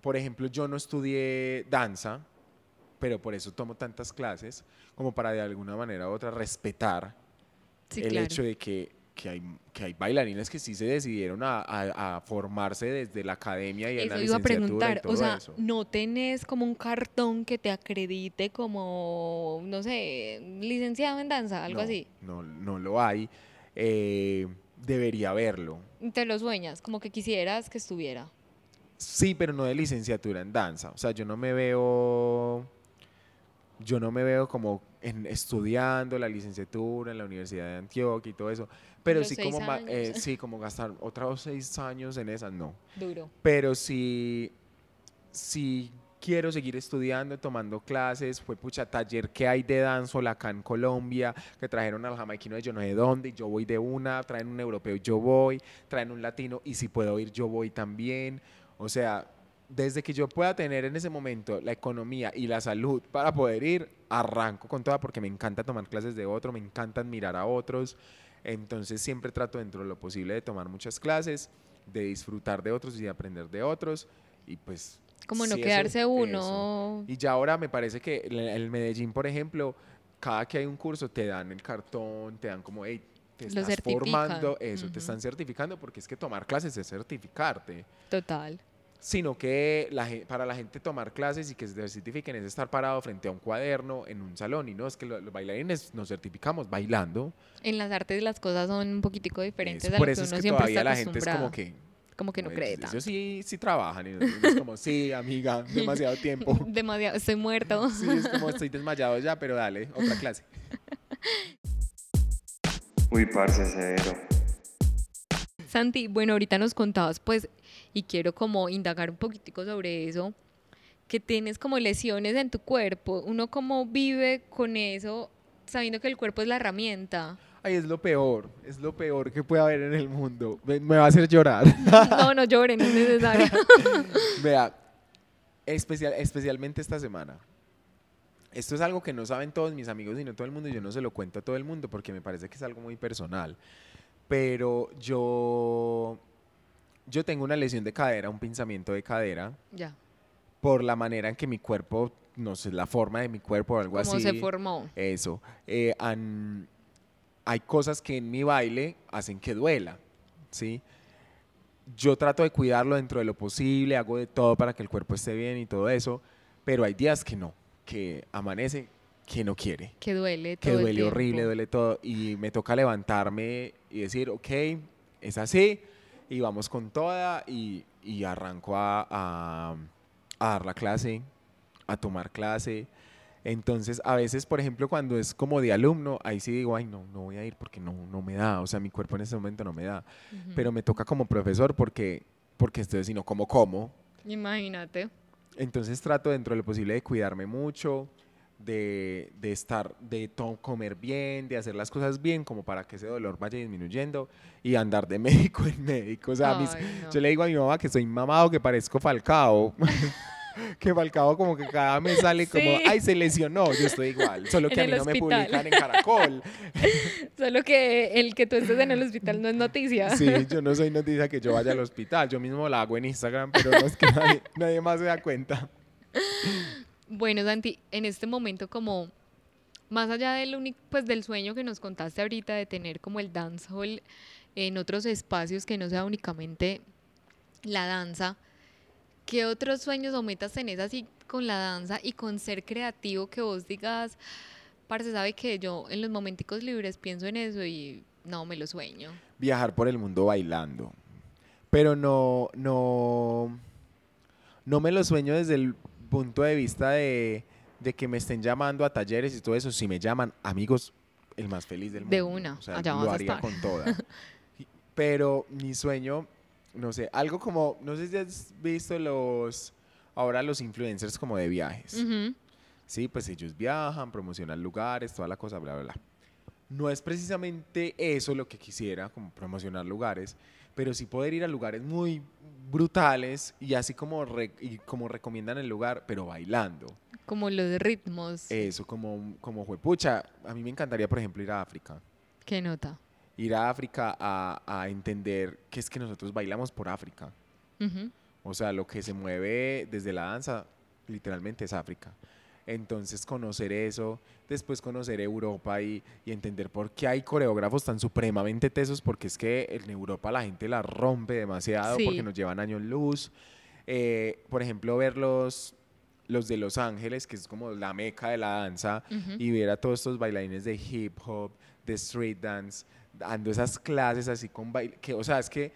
por ejemplo, yo no estudié danza, pero por eso tomo tantas clases, como para de alguna manera u otra respetar Sí, el claro. hecho de que, que, hay, que hay bailarines que sí se decidieron a, a- a formarse desde la academia y en la Eso iba a licenciatura y preguntar, todo o sea, eso. no tenés como un cartón que te acredite como, no sé, licenciado en danza, algo no, así. No, no lo hay. Eh, debería haberlo. Te lo sueñas, como que quisieras que estuviera. Sí, pero no de licenciatura en danza. O sea, yo no me veo yo no me veo como en estudiando la licenciatura en la Universidad de Antioquia y todo eso, pero Los sí como, eh, sí, como gastar otros seis años en esas, no. Duro. Pero si, si quiero seguir estudiando, tomando clases, fue pucha taller que hay de dancehall acá en Colombia, que trajeron al jamaiquino de yo no sé dónde, y yo voy de una, traen un europeo, yo voy, traen un latino, y si puedo ir, yo voy también. O sea, desde que yo pueda tener en ese momento la economía y la salud para poder ir, arranco con toda porque me encanta tomar clases de otro, me encanta admirar a otros. Entonces siempre trato dentro de lo posible de tomar muchas clases, de disfrutar de otros y de aprender de otros. Y pues... Como no eso- quedarse eso. uno. Y ya ahora me parece que el, el Medellín, por ejemplo, cada que hay un curso te dan el cartón, te dan como, hey, te estás formando, eso, Ujú. te están certificando porque es que tomar clases es certificarte Total. Sino que la, para la gente tomar clases y que se certifiquen es estar parado frente a un cuaderno en un salón y no es que lo- los bailarines nos certificamos bailando. En las artes las cosas son un poquitico diferentes a por eso que es uno que siempre todavía está la gente es como que Como que no "Pues, cree ellos tanto. sí sí trabajan es como sí amiga demasiado tiempo. Demasiado, estoy muerto. Sí, es como estoy desmayado ya, pero dale, otra clase. Uy, parce, severo. Santi, bueno, ahorita nos contabas, pues, y quiero como indagar un poquitico sobre eso, que tienes como lesiones en tu cuerpo. Uno cómo vive con eso, sabiendo que el cuerpo es la herramienta. Ay, es lo peor, es lo peor que puede haber en el mundo. Me, me va a hacer llorar. No, no lloren, no es necesario. Vea, especial, especialmente esta semana. Esto es algo que no saben todos mis amigos y no todo el mundo. y Yo no se lo cuento a todo el mundo porque me parece que es algo muy personal. Pero yo, yo tengo una lesión de cadera, un pinzamiento de cadera, ya, por la manera en que mi cuerpo, no sé, la forma de mi cuerpo o algo cómo así. se formó. Eso. Eh, hay cosas que en mi baile hacen que duela, ¿sí? Yo trato de cuidarlo dentro de lo posible, hago de todo para que el cuerpo esté bien y todo eso, pero hay días que no, que amanece que no quiere, Que duele que todo el duele horrible, tiempo. duele todo, y me toca levantarme y decir, ok, es así, y vamos con toda, y, y arranco a, a- a dar la clase, a tomar clase. Entonces, a veces, por ejemplo, cuando es como de alumno, ahí sí digo, ay, no, no voy a ir porque no, no me da, o sea, mi cuerpo en ese momento no me da. Ujú. Pero me toca como profesor porque, porque estoy, sino como como. Imagínate. Entonces trato dentro de lo posible de cuidarme mucho, de, de estar, de comer bien, de hacer las cosas bien, como para que ese dolor vaya disminuyendo y andar de médico en médico. O sea, mis- Ay, no. yo le digo a mi mamá que soy mamado, que parezco Falcao. que Falcao como que cada mes sale como, Sí. ay, se lesionó. Yo estoy igual, solo que En a mí no me publican en Caracol. Solo que el que tú estés en el hospital no es noticia. Sí, yo no soy noticia que yo vaya al hospital. Yo mismo la hago en Instagram, pero no es que nadie, nadie más se da cuenta. Bueno, Santi, en este momento como más allá del único pues del sueño que nos contaste ahorita de tener como el dancehall en otros espacios que no sea únicamente la danza, ¿qué otros sueños o metas tenés así con la danza y con ser creativo que vos digas, parce, sabe que yo en los momenticos libres pienso en eso y no me lo sueño? viajar por el mundo bailando. Pero no, no, no me lo sueño desde el punto de vista de, de que me estén llamando a talleres y todo eso. Si me llaman, amigos, el más feliz del mundo. De una, O sea, allá lo vas a haría estar. con toda. Pero mi sueño, no sé, algo como, no sé si has visto los, ahora los influencers como de viajes. Ujú. Sí, pues ellos viajan, promocionan lugares, toda la cosa, bla, bla, bla. No es precisamente eso lo que quisiera, como promocionar lugares, pero sí poder ir a lugares muy brutales y así como, re- y como recomiendan el lugar, pero bailando. Como los ritmos. Eso, como, como juepucha. A mí me encantaría, por ejemplo, ir a África. ¿Qué nota? Ir a África a, a entender que es que nosotros bailamos por África. O sea, lo que se mueve desde la danza, literalmente es África. Entonces, conocer eso, después conocer Europa y, y entender por qué hay coreógrafos tan supremamente tesos, porque es que en Europa la gente la rompe demasiado, Sí. porque nos llevan años luz. Eh, por ejemplo, ver los, los de Los Ángeles, que es como la meca de la danza, y ver a todos estos bailarines de hip hop, de street dance, dando esas clases así con baile, que, o sea, es que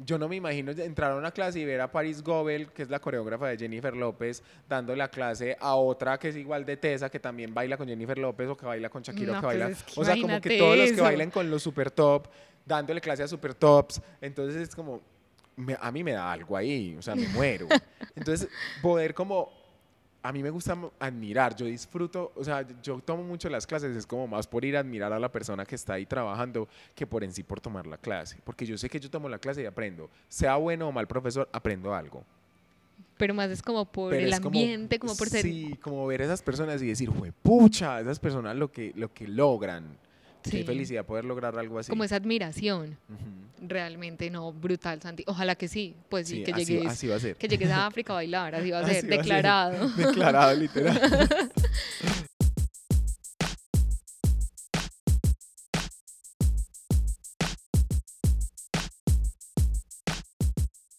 yo no me imagino entrar a una clase y ver a Paris Gobel, que es la coreógrafa de Jennifer López, dando la clase a otra que es igual de Tesa, que también baila con Jennifer López o que baila con Shakira o que pues baila. es que o sea, como que todos los que bailan con los super top, dándole clase a super tops. Entonces es como, me- a mí me da algo ahí, o sea, me muero. Entonces, poder como a mí me gusta admirar, yo disfruto, o sea, yo tomo mucho las clases, es como más por ir a admirar a la persona que está ahí trabajando que por en sí por tomar la clase, porque yo sé que yo tomo la clase y aprendo, sea bueno o mal profesor, aprendo algo. Pero más es como por Pero el como- ambiente, como, por ser... Sí, como ver a esas personas y decir, pucha, esas personas lo que, lo que logran. Sí. Qué felicidad poder lograr algo así. Como esa admiración. Realmente, no, brutal, Santi. Ojalá que sí, pues sí, Sí, que así, llegues, así va a ser. que llegues a África a bailar, así va a Así ser, va a ser. declarado. Declarado, literal.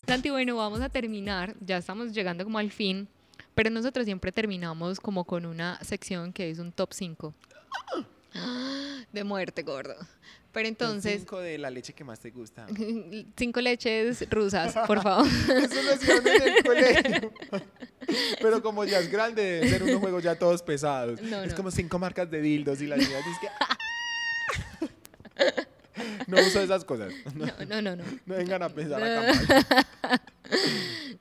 Santi, bueno, vamos a terminar, ya estamos llegando como al fin, pero nosotros siempre terminamos como con una sección que es un top 5. De muerte, gordo. Pero entonces, Cinco de la leche que más te gusta. cinco leches rusas, por favor. Eso lo hacían en el colegio. Pero como ya es grande, deben ser unos juegos ya todos pesados. No, es no. como cinco marcas de dildos y la niña dice que... No uso esas cosas. No, No, no, no, no. vengan a pensar acá mal.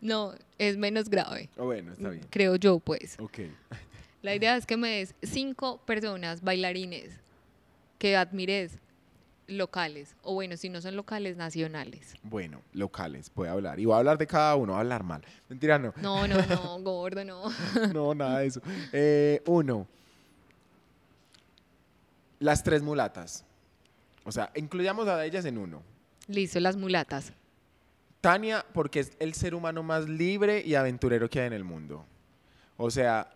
No, es menos grave, Oh, bueno, está bien. creo yo, pues. Ok. La idea es que me des cinco personas, bailarines, que admires locales, o bueno, si no son locales, nacionales. Bueno, locales, voy a hablar. Y voy a hablar de cada uno, voy a hablar mal. Mentira, no. No, no, no, gordo, no. No, nada de eso. Eh, uno. Las tres mulatas. O sea, incluyamos a ellas en uno. Listo, las mulatas. Tania, porque es el ser humano más libre y aventurero que hay en el mundo. O sea,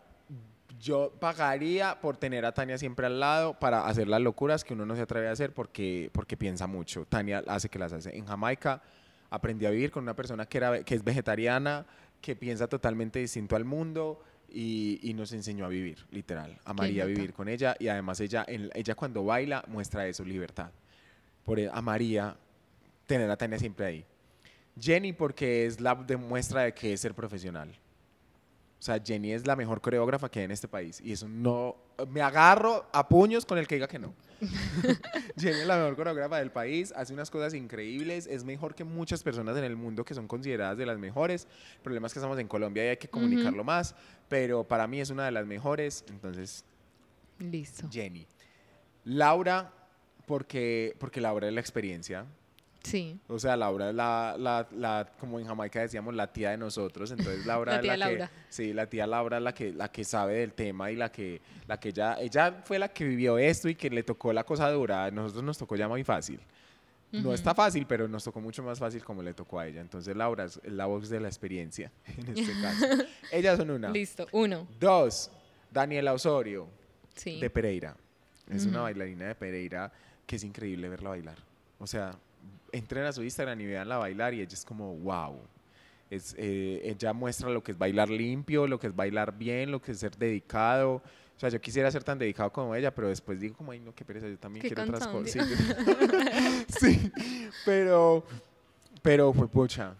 yo pagaría por tener a Tania siempre al lado para hacer las locuras que uno no se atreve a hacer porque, porque piensa mucho. Tania hace que las hace. En Jamaica aprendí a vivir con una persona que, era, que es vegetariana, que piensa totalmente distinto al mundo y, y nos enseñó a vivir, literal. Amaría nota? vivir con ella y además ella, ella cuando baila muestra eso, libertad. Por e- amaría tener a Tania siempre ahí. Jenny porque es la demuestra de que es ser profesional. O sea, Jenny es la mejor coreógrafa que hay en este país. Y eso no... Me agarro a puños con el que diga que no. Jenny es la mejor coreógrafa del país, hace unas cosas increíbles, es mejor que muchas personas en el mundo que son consideradas de las mejores. El problema es que estamos en Colombia y hay que comunicarlo más, pero para mí es una de las mejores, entonces Listo. Jenny. Laura, porque, porque Laura es la experiencia. Sí. O sea, Laura es la, la, la, como en Jamaica decíamos, la tía de nosotros. Entonces Laura La es la Laura. que, sí, la tía Laura es la que, la que sabe del tema y la que, la que ella, ella fue la que vivió esto y que le tocó la cosa dura. A nosotros nos tocó ya muy fácil. No está fácil, pero nos tocó mucho más fácil como le tocó a ella. Entonces Laura es la voz de la experiencia en este caso. Ellas son una. Listo. Uno. Dos, Daniela Osorio Sí. de Pereira. Es una bailarina de Pereira que es increíble verla bailar. O sea, entren a su Instagram y veanla bailar y ella es como, wow. Es, eh, ella muestra lo que es bailar limpio, lo que es bailar bien, lo que es ser dedicado. O sea, yo quisiera ser tan dedicado como ella, pero después digo como, ay, no, qué pereza, yo también quiero otras cosas. Sí, sí, pero, pero fue pucha.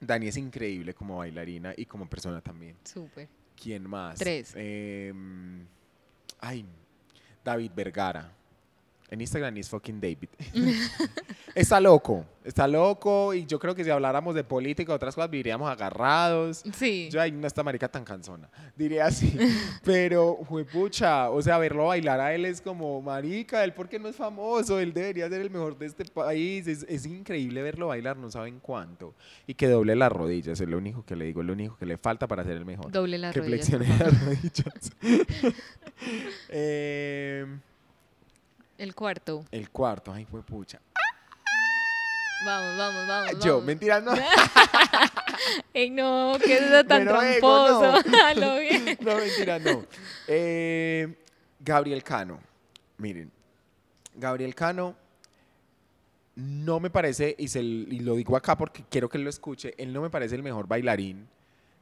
Dani es increíble como bailarina y como persona también. Súper. ¿Quién más? Tres. Em, ay, David Vergara. En Instagram es fucking David. está loco, está loco y yo creo que si habláramos de política o otras cosas viviríamos agarrados. Sí. Yo, ay, no esta marica tan cansona, diría así. Pero, pucha, o sea, verlo bailar a él es como, marica, él porque no es famoso, él debería ser el mejor de este país. Es, es increíble verlo bailar, no saben cuánto. Y que doble las rodillas, es lo único que le digo, es lo único que le falta para ser el mejor. Doble las que rodillas. flexione por las rodillas. Em, El cuarto. el cuarto, ay, fue pucha. Vamos, vamos, vamos. Yo, vamos. mentira, no. Ey, no, qué es tan ego, tramposo. no. A lo bien. No, mentira, no. Eh, Gabriel Cano. Miren, Gabriel Cano no me parece, y, se, y lo digo acá porque quiero que él lo escuche, él no me parece el mejor bailarín,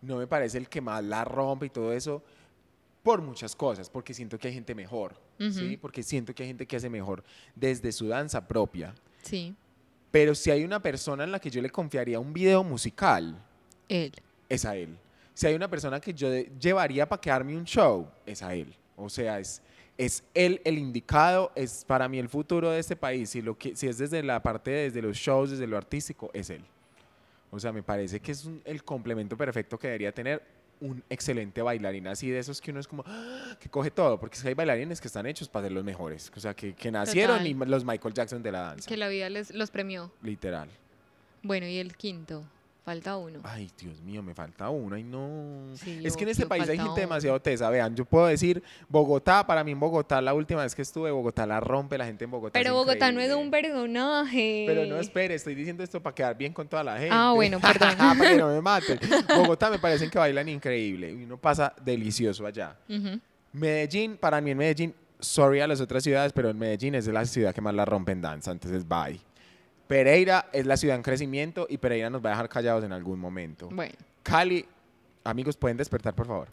no me parece el que más la rompe y todo eso, por muchas cosas, porque siento que hay gente mejor, ¿sí? Ujú. Porque siento que hay gente que hace mejor desde su danza propia. Sí. Pero si hay una persona en la que yo le confiaría un video musical, Él. es a él. Si hay una persona que yo llevaría para quedarme un show, es a él. O sea, es, es él el indicado, es para mí el futuro de este país. Si, lo que, si es desde la parte, de- desde los shows, desde lo artístico, es él. O sea, me parece que es un- el complemento perfecto que debería tener un excelente bailarín así de esos que uno es como ¡ah! que coge todo, porque es que hay bailarines que están hechos para ser los mejores, o sea, que, que nacieron Total. y los Michael Jackson de la danza, Que la vida les, los premió. literal. Bueno, y el quinto. Falta uno. Ay, Dios mío, me falta uno. Ay, no. Sí, es que en este país hay gente uno. demasiado tesa. Vean, yo puedo decir, Bogotá, para mí en Bogotá, la última vez que estuve, Bogotá la rompe, la gente en Bogotá. Pero es Bogotá no es un personaje. Pero no, espere, estoy diciendo esto para quedar bien con toda la gente. Ah, bueno, perdón. para que no me maten. Bogotá me parecen que bailan increíble uno pasa delicioso allá. Medellín, para mí en Medellín, sorry a las otras ciudades, pero en Medellín es la ciudad que más la rompe en danza, entonces bye. Pereira es la ciudad en crecimiento y Pereira nos va a dejar callados en algún momento. Bueno, Cali, amigos, pueden despertar, por favor.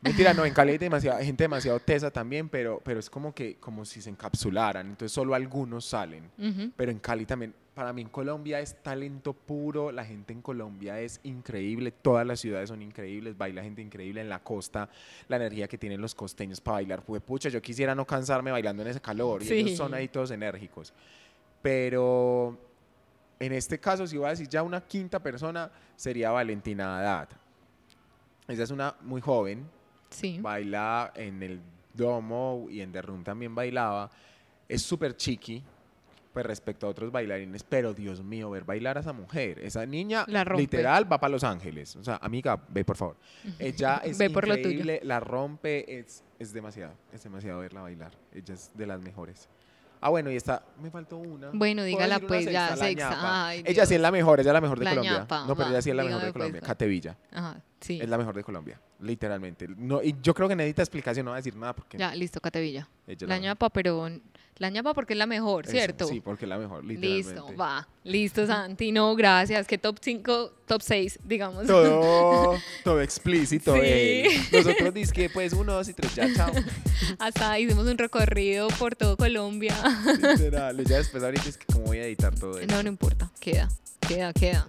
Mentira, no, en Cali hay demasiada, gente demasiado tesa también, pero, pero es como que como si se encapsularan, entonces solo algunos salen. ujú. Pero en Cali también, para mí en Colombia es talento puro, la gente en Colombia es increíble, todas las ciudades son increíbles, baila gente increíble en la costa, la energía que tienen los costeños para bailar, pucha, yo quisiera no cansarme bailando en ese calor, y Sí. ellos son ahí todos enérgicos. Pero en este caso, si voy a decir ya una quinta persona, sería Valentina Haddad. Ella es una muy joven, sí. baila en el domo y en The Room también bailaba. Es súper chiqui, pues respecto a otros bailarines, pero Dios mío, ver bailar a esa mujer, esa niña La literal va para Los Ángeles. O sea, amiga, ve por favor. Ella es Ve por lo tuyo. increíble, la rompe, es, es demasiado, es demasiado verla bailar. Ella es de las mejores. Ah, bueno, y está, me faltó una. Bueno, ¿Puedo dígala una pues, ya? La sexta. Ay, ella sí es la mejor, ella es la mejor de La Colombia. ñapa, no, pero ella sí es la mejor de pues, Colombia. Catevilla. Ajá, sí. Es la mejor de Colombia, literalmente. No, y yo creo que necesita explicación, no va a decir nada porque Ya, listo, Catevilla. ella es La mejor. ñapa, pero la ñapa porque es la mejor, Eso, ¿cierto? Sí, porque es la mejor, literalmente. Listo, va. Listo, Santi. No, gracias. Que top 5, top 6, digamos. Todo, todo explícito. Sí. eh. Nosotros dizque pues uno, dos y tres, ya, chao. Hasta hicimos un recorrido por todo Colombia. Literal. Ya después ahorita es que cómo voy a editar todo esto. No, no importa. Queda, queda, queda.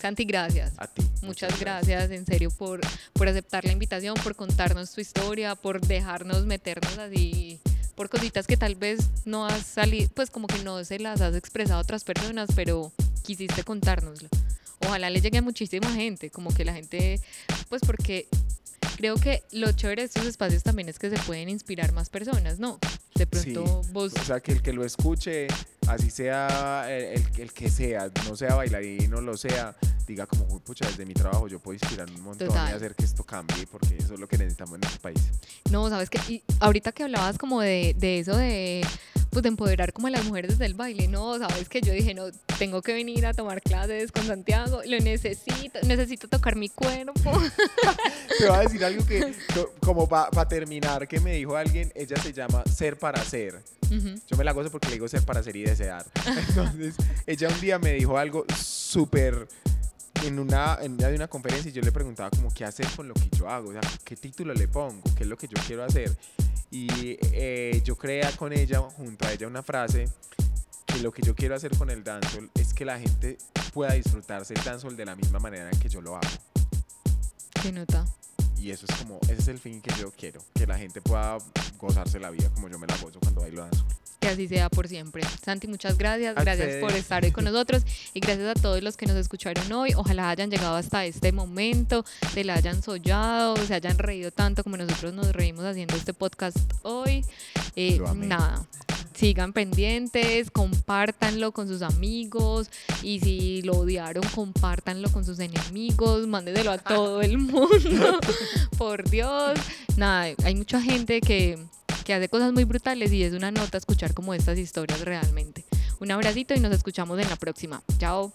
Santi, gracias. A ti. Muchas gracias, en serio, por, por aceptar la invitación, por contarnos tu historia, por dejarnos meternos así, por cositas que tal vez no has salido, pues como que no se las has expresado a otras personas, pero quisiste contárnoslo. Ojalá le llegue a muchísima gente, como que la gente, pues porque creo que lo chévere de estos espacios también es que se pueden inspirar más personas, ¿no? De pronto vos... O sea, que el que lo escuche, así sea el, el- el que sea, no sea bailarín o lo sea, diga como, "Uy, pucha, desde mi trabajo yo puedo inspirar un montón Total. y hacer que esto cambie, porque eso es lo que necesitamos en este país. No, sabes que y ahorita que hablabas como de, de eso de pues de empoderar como a las mujeres del baile, no, sabes que yo dije, no, tengo que venir a tomar clases con Santiago, lo necesito, necesito tocar mi cuerpo. Te voy a decir algo que, co- como para terminar, que me dijo alguien, ella se llama Ser para Ser. Ujú. Yo me la gozo porque le digo ser para ser y desear. Entonces, ella un día me dijo algo súper en una, en una de una conferencia y yo le preguntaba como qué hacer con lo que yo hago, o sea, qué título le pongo, qué es lo que yo quiero hacer. Y eh, yo creé con ella, junto a ella, una frase que lo que yo quiero hacer con el dancehall es que la gente pueda disfrutarse el dancehall de la misma manera en que yo lo hago. Qué nota. Y eso es como, ese es el fin que yo quiero, que la gente pueda gozarse la vida como yo me la gozo cuando bailo dancehall. Que así sea por siempre. Santi, muchas gracias. A Gracias por estar hoy con nosotros y gracias a todos los que nos escucharon hoy. Ojalá hayan llegado hasta este momento, se la hayan soñado, se hayan reído tanto como nosotros nos reímos haciendo este podcast hoy. Eh, nada. Sigan pendientes, compártanlo con sus amigos y si lo odiaron, compártanlo con sus enemigos, mándenselo a todo el mundo. Por Dios. Nada, hay mucha gente que, que hace cosas muy brutales y es una nota escuchar como estas historias realmente. Un abracito y nos escuchamos en la próxima. Chao.